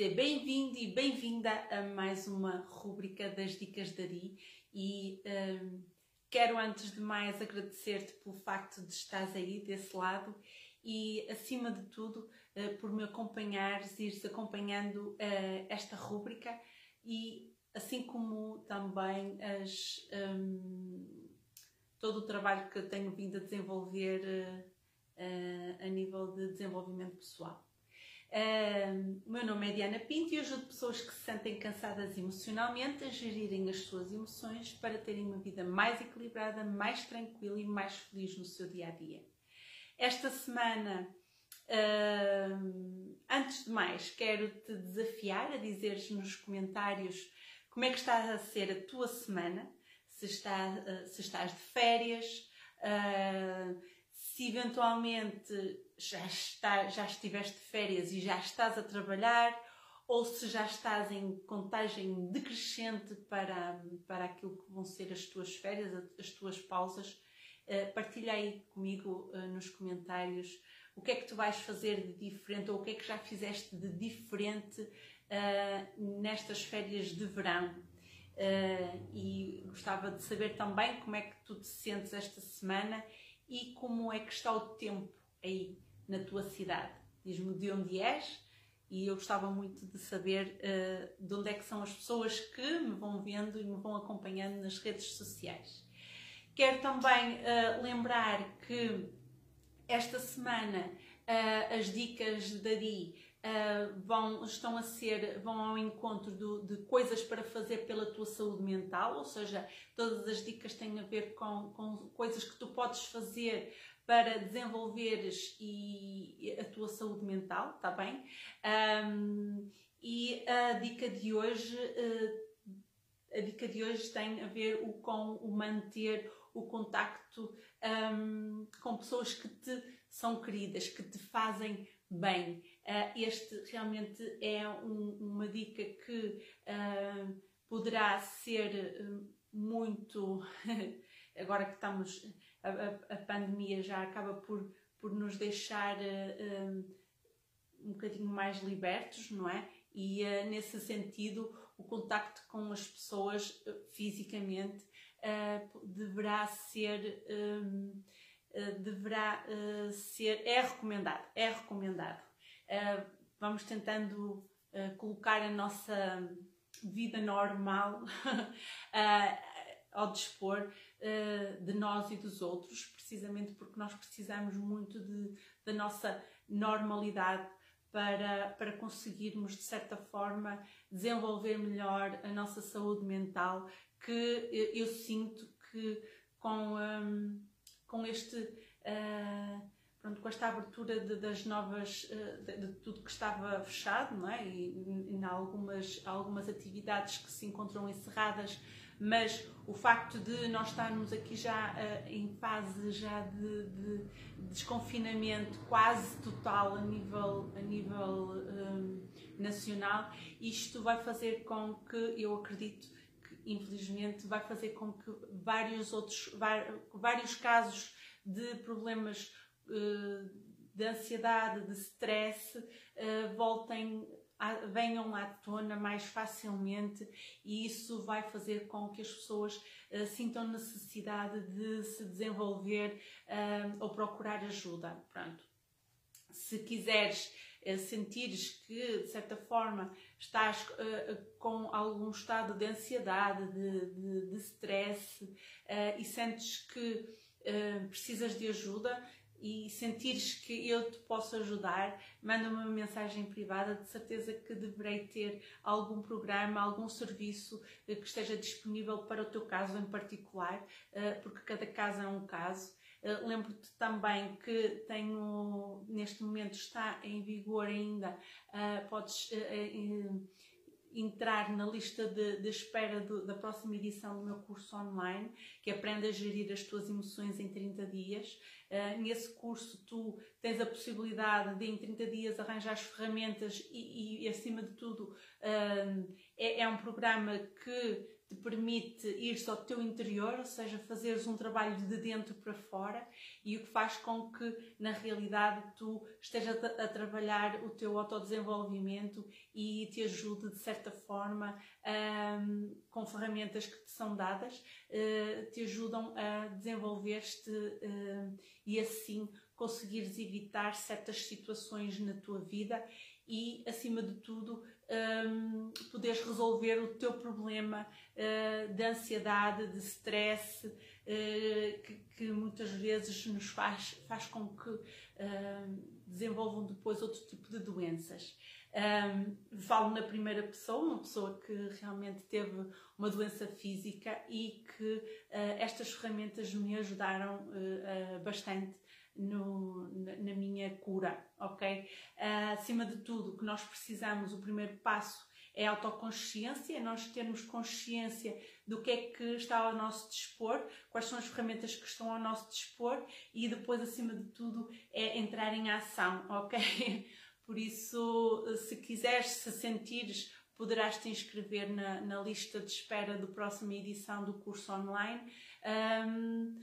Seja bem-vindo e bem-vinda a mais uma rúbrica das Dicas da Ari e um, quero antes de mais agradecer-te pelo facto de estares aí desse lado. E acima de tudo uh, por me acompanhares, ires acompanhando uh, esta rúbrica e assim como também as, um, todo o trabalho que tenho vindo a desenvolver uh, a nível de desenvolvimento pessoal. Uh, o meu nome é Diana Pinto e ajudo pessoas que se sentem cansadas emocionalmente a gerirem as suas emoções para terem uma vida mais equilibrada, mais tranquila e mais feliz no seu dia a dia. Esta semana, uh, antes de mais, quero te desafiar a dizeres nos comentários como é que está a ser a tua semana, se, está, uh, se estás de férias, se eventualmente já, está, já estiveste de férias e já estás a trabalhar, ou se já estás em contagem decrescente para, para aquilo que vão ser as tuas férias, as tuas pausas, uh, partilha aí comigo uh, nos comentários o que é que tu vais fazer de diferente ou o que é que já fizeste de diferente uh, nestas férias de verão. e gostava de saber também como é que tu te sentes esta semana e como é que está o tempo aí na tua cidade. Diz-me de onde és e eu gostava muito de saber uh, de onde é que são as pessoas que me vão vendo e me vão acompanhando nas redes sociais. Quero também uh, lembrar que esta semana uh, as dicas da Di vão, estão a ser, vão ao encontro do, de coisas para fazer pela tua saúde mental, ou seja, todas as dicas têm a ver com, com coisas que tu podes fazer para desenvolveres e a tua saúde mental, tá bem? Um, e a dica de hoje, uh, a dica de hoje tem a ver o, com o manter o contacto um, com pessoas que te são queridas, que te fazem bem. Uh, este realmente é um, uma dica que uh, poderá ser muito. agora que estamos a, a, pandemia já acaba por, por nos deixar um, bocadinho mais libertos, não é? E nesse sentido, o contacto com as pessoas uh, fisicamente deverá ser. Um, deverá ser. é recomendado. É recomendado. vamos tentando colocar a nossa vida normal ao dispor uh, de nós e dos outros, precisamente porque nós precisamos muito de, da nossa normalidade para, para conseguirmos, de certa forma, desenvolver melhor a nossa saúde mental, que eu sinto que com, um, com este. Uh, pronto, com esta abertura de, das novas, de, de, tudo que estava fechado, não é? E, em algumas, algumas atividades que se encontram encerradas mas o facto de nós estarmos aqui já uh, em fase já de, de, desconfinamento quase total a nível, a nível um, nacional, isto vai fazer com que, eu acredito, infelizmente vai fazer com que vários outros, vários casos de problemas uh, de ansiedade, de stress, uh, voltem venham à tona mais facilmente e isso vai fazer com que as pessoas uh, sintam necessidade de se desenvolver ou procurar ajuda. Pronto. Se quiseres uh, sentires que de certa forma estás com algum estado de ansiedade, de, de, de stress e sentes que precisas de ajuda, e sentires que eu te posso ajudar, manda-me uma mensagem privada, de certeza que deverei ter algum programa, algum serviço eh, que esteja disponível para o teu caso em particular, eh, porque cada caso é um caso. Eh, lembro-te também que tenho, neste momento está em vigor ainda, podes entrar na lista de, de espera da próxima edição do meu curso online, que aprende a gerir as tuas emoções em 30 dias. Uh, nesse curso, tu tens a possibilidade de, em 30 dias, arranjar as ferramentas e, e acima de tudo, uh, é, é, um programa que te permite ir ao teu interior, ou seja, fazeres um trabalho de dentro para fora e o que faz com que, na realidade, tu estejas a, trabalhar o teu autodesenvolvimento e te ajude, de certa forma, com ferramentas que te são dadas, uh, te ajudam a desenvolver-te uh, e assim conseguires evitar certas situações na tua vida e, acima de tudo, um, poderes resolver o teu problema uh, de ansiedade, de stress, uh, que, que, muitas vezes nos faz, faz com que uh, desenvolvam depois outro tipo de doenças. Um, falo na primeira pessoa, uma pessoa que realmente teve uma doença física e que uh, estas ferramentas me ajudaram uh, bastante no, na, na, cura, ok? Uh, acima de tudo, o que nós precisamos, o primeiro passo é a autoconsciência, é nós termos consciência do que é que está ao nosso dispor, quais são as ferramentas que estão ao nosso dispor e depois, acima de tudo, é entrar em ação, ok? Por isso, se quiseres, se sentires, poderás te inscrever na, na lista de espera da próxima edição do curso online. Um,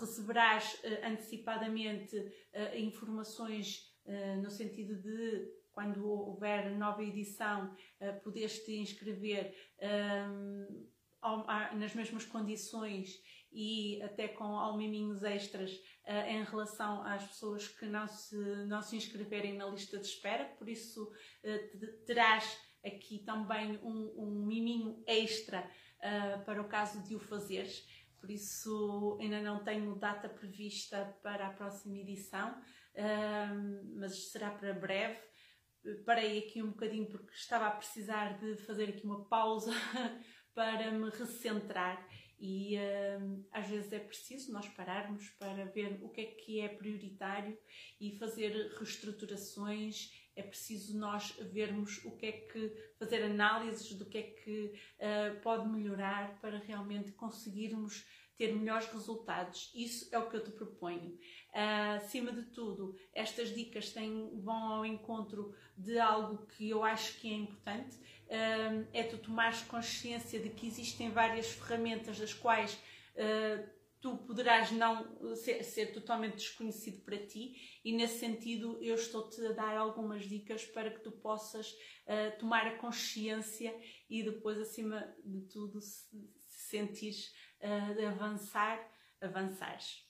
receberás uh, antecipadamente uh, informações uh, no sentido de quando houver nova edição poderes te inscrever nas mesmas condições e até com almiminhos extras em relação às pessoas que não se, não se inscreverem na lista de espera, por isso terás aqui também um, um miminho extra para o caso de o fazeres por isso ainda não tenho data prevista para a próxima edição, mas será para breve. Parei aqui um bocadinho porque estava a precisar de fazer aqui uma pausa para me recentrar e às vezes é preciso nós pararmos para ver o que é que é prioritário e fazer reestruturações é preciso nós vermos o que é que fazer análises do que é que uh, pode melhorar para realmente conseguirmos ter melhores resultados. Isso é o que eu te proponho. Uh, acima de tudo, estas dicas têm, vão ao encontro de algo que eu acho que é importante. Uh, é tu tomares consciência de que existem várias ferramentas das quais uh, tu poderás não ser, ser, totalmente desconhecido para ti e nesse sentido eu estou-te a dar algumas dicas para que tu possas uh, tomar a consciência e depois acima de tudo se, se sentires uh, de avançar, avançares.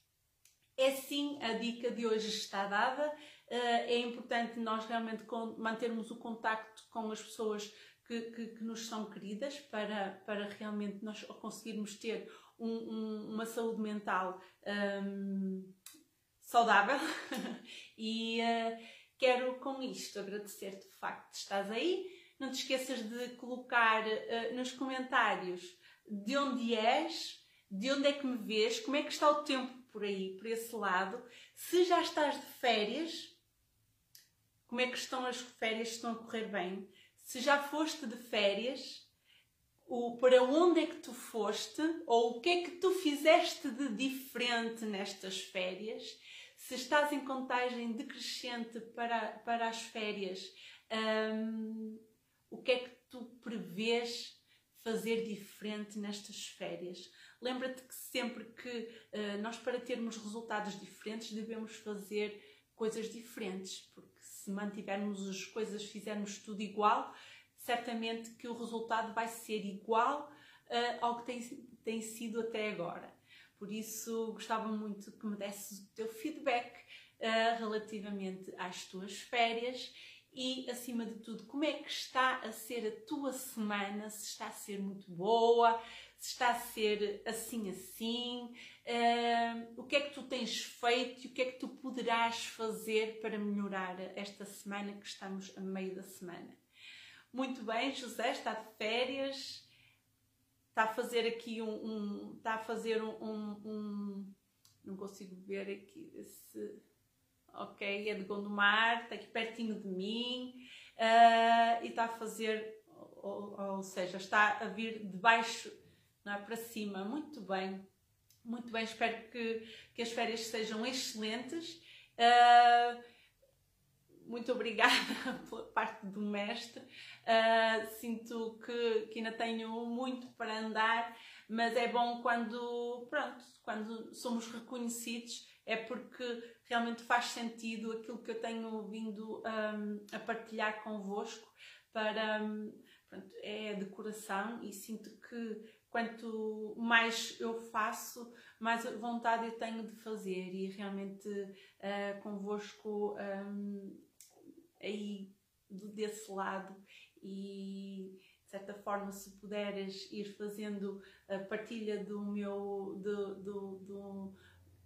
É sim a dica de hoje está dada. Uh, é importante nós realmente mantermos o contacto com as pessoas que, que, que, nos são queridas para, para realmente nós conseguirmos ter um, um, uma saúde mental um, saudável e uh, quero com isto agradecer-te o facto de estás aí. Não te esqueças de colocar uh, nos comentários de onde és, de onde é que me vês, como é que está o tempo por aí, por esse lado. Se já estás de férias, como é que estão as férias, estão a correr bem. Se já foste de férias, o para onde é que tu foste ou o que é que tu fizeste de diferente nestas férias. Se estás em contagem decrescente para, para as férias, um, o que é que tu prevês fazer diferente nestas férias? Lembra-te que sempre que uh, nós, para termos resultados diferentes, devemos fazer coisas diferentes, porque se mantivermos as coisas, fizermos tudo igual, certamente que o resultado vai ser igual uh, ao que tem, tem sido até agora. Por isso, gostava muito que me desses o teu feedback uh, relativamente às tuas férias e, acima de tudo, como é que está a ser a tua semana, se está a ser muito boa, se está a ser assim assim, uh, o que é que tu tens feito e o que é que tu poderás fazer para melhorar esta semana que estamos a meio da semana. Muito bem, José está de férias, está a fazer aqui um. um está a fazer um, um, um, Não consigo ver aqui se. Ok, é de Gondomar, está aqui pertinho de mim uh, e está a fazer. Ou, ou, seja, está a vir de baixo é, para cima. Muito bem, muito bem. Espero que, que as férias sejam excelentes. Uh, muito obrigada pela parte do mestre. Uh, sinto que, que ainda tenho muito para andar, mas é bom quando, pronto, quando somos reconhecidos, é porque realmente faz sentido aquilo que eu tenho vindo um, a partilhar convosco para. Um, pronto, é de coração e sinto que quanto mais eu faço, mais vontade eu tenho de fazer e realmente uh, convosco um, aí desse lado e de certa forma se puderes ir fazendo a partilha do meu do, do, do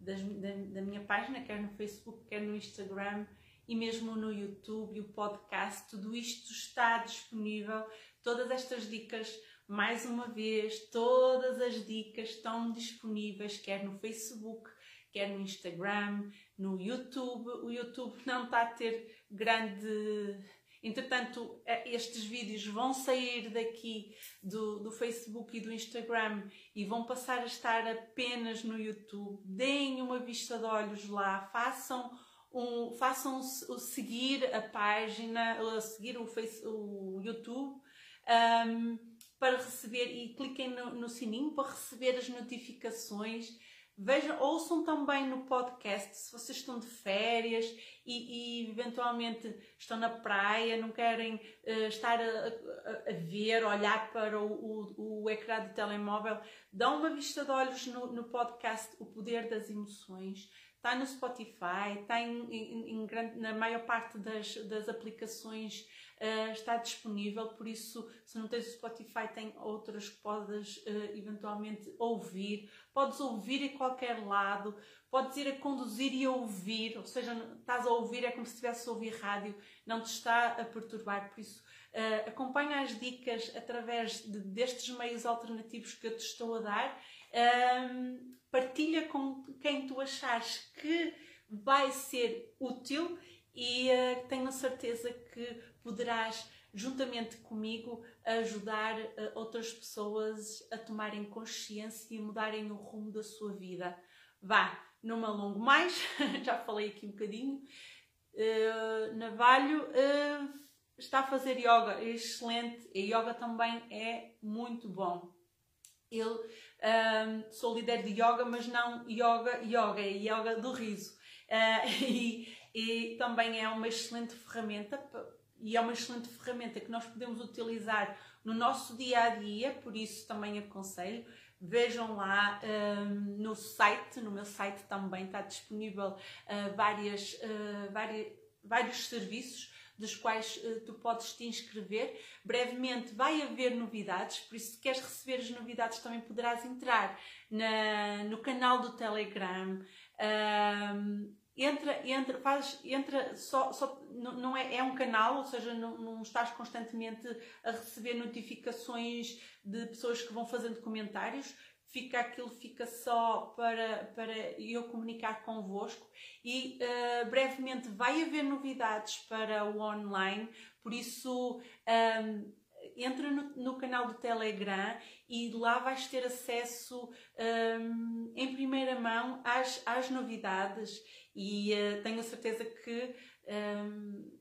das, da, da, minha página, quer no Facebook, quer no Instagram e mesmo no YouTube, o podcast, tudo isto está disponível. Todas estas dicas mais uma vez, todas as dicas estão disponíveis, quer no Facebook, quer no Instagram, no YouTube. O YouTube não está a ter grande. Entretanto, eh, estes vídeos vão sair daqui do, do Facebook e do Instagram e vão passar a estar apenas no YouTube. Deem uma vista de olhos lá, façam um, façam o seguir a página, a seguir o, o YouTube. Um, para receber e cliquem no, no sininho para receber as notificações. Vejam, ouçam também no podcast se vocês estão de férias e, e eventualmente estão na praia, não querem uh, estar a, a, a, ver, olhar para o, o, o, ecrã do telemóvel, dão uma vista de olhos no, no podcast O Poder das Emoções. Está no Spotify, está em, em, em grande, na maior parte das, das aplicações uh, está disponível, por isso, se não tens o Spotify, tem outras que podes uh, eventualmente ouvir. Podes ouvir em qualquer lado, podes ir a conduzir e a ouvir, ou seja, estás a ouvir, é como se estivesse a ouvir rádio, não te está a perturbar, por isso. Uh, acompanha as dicas através de, destes meios alternativos que eu te estou a dar. Um, partilha com quem tu achares que vai ser útil e uh, tenho certeza que poderás, juntamente comigo, ajudar uh, outras pessoas a tomarem consciência e mudarem o rumo da sua vida. Vá, não me alongo mais, já falei aqui um bocadinho. Uh, Navalho está a fazer yoga, é excelente. E yoga também é muito bom. Eu um, sou líder de yoga, mas não yoga, yoga, é yoga do riso. Uh, e, e, também é uma excelente ferramenta e é uma excelente ferramenta que nós podemos utilizar no nosso dia a dia, por isso também aconselho. Vejam lá um, no site, no meu site também está disponível uh, várias, uh, várias, vários serviços dos quais uh, tu podes te inscrever. Brevemente vai haver novidades, por isso se queres receber as novidades também poderás entrar na, no canal do Telegram. Entra, entra, faz, entra só, só não é, é um canal, ou seja, não, não estás constantemente a receber notificações de pessoas que vão fazendo comentários, fica aquilo fica só para, para eu comunicar convosco e uh, brevemente vai haver novidades para o online, por isso um, entra no, no, canal do Telegram e lá vais ter acesso um, em primeira mão às, às novidades e uh, tenho a certeza que um,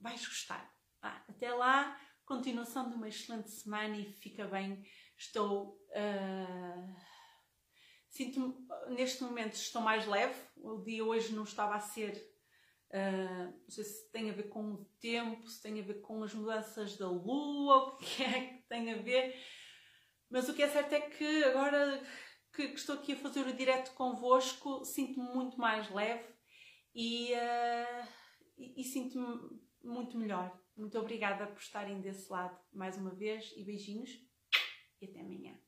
vais gostar. Ah, até lá, continuação de uma excelente semana e fica bem. Estou. Uh, Sinto-me, neste momento, estou mais leve. O dia hoje não estava a ser. Uh, não sei se tem a ver com o tempo, se tem a ver com as mudanças da lua, o que é que tem a ver. Mas o que é certo é que agora que, que estou aqui a fazer o direto convosco, sinto-me muito mais leve e, uh, e, e sinto-me muito melhor. Muito obrigada por estarem desse lado mais uma vez e beijinhos e até amanhã.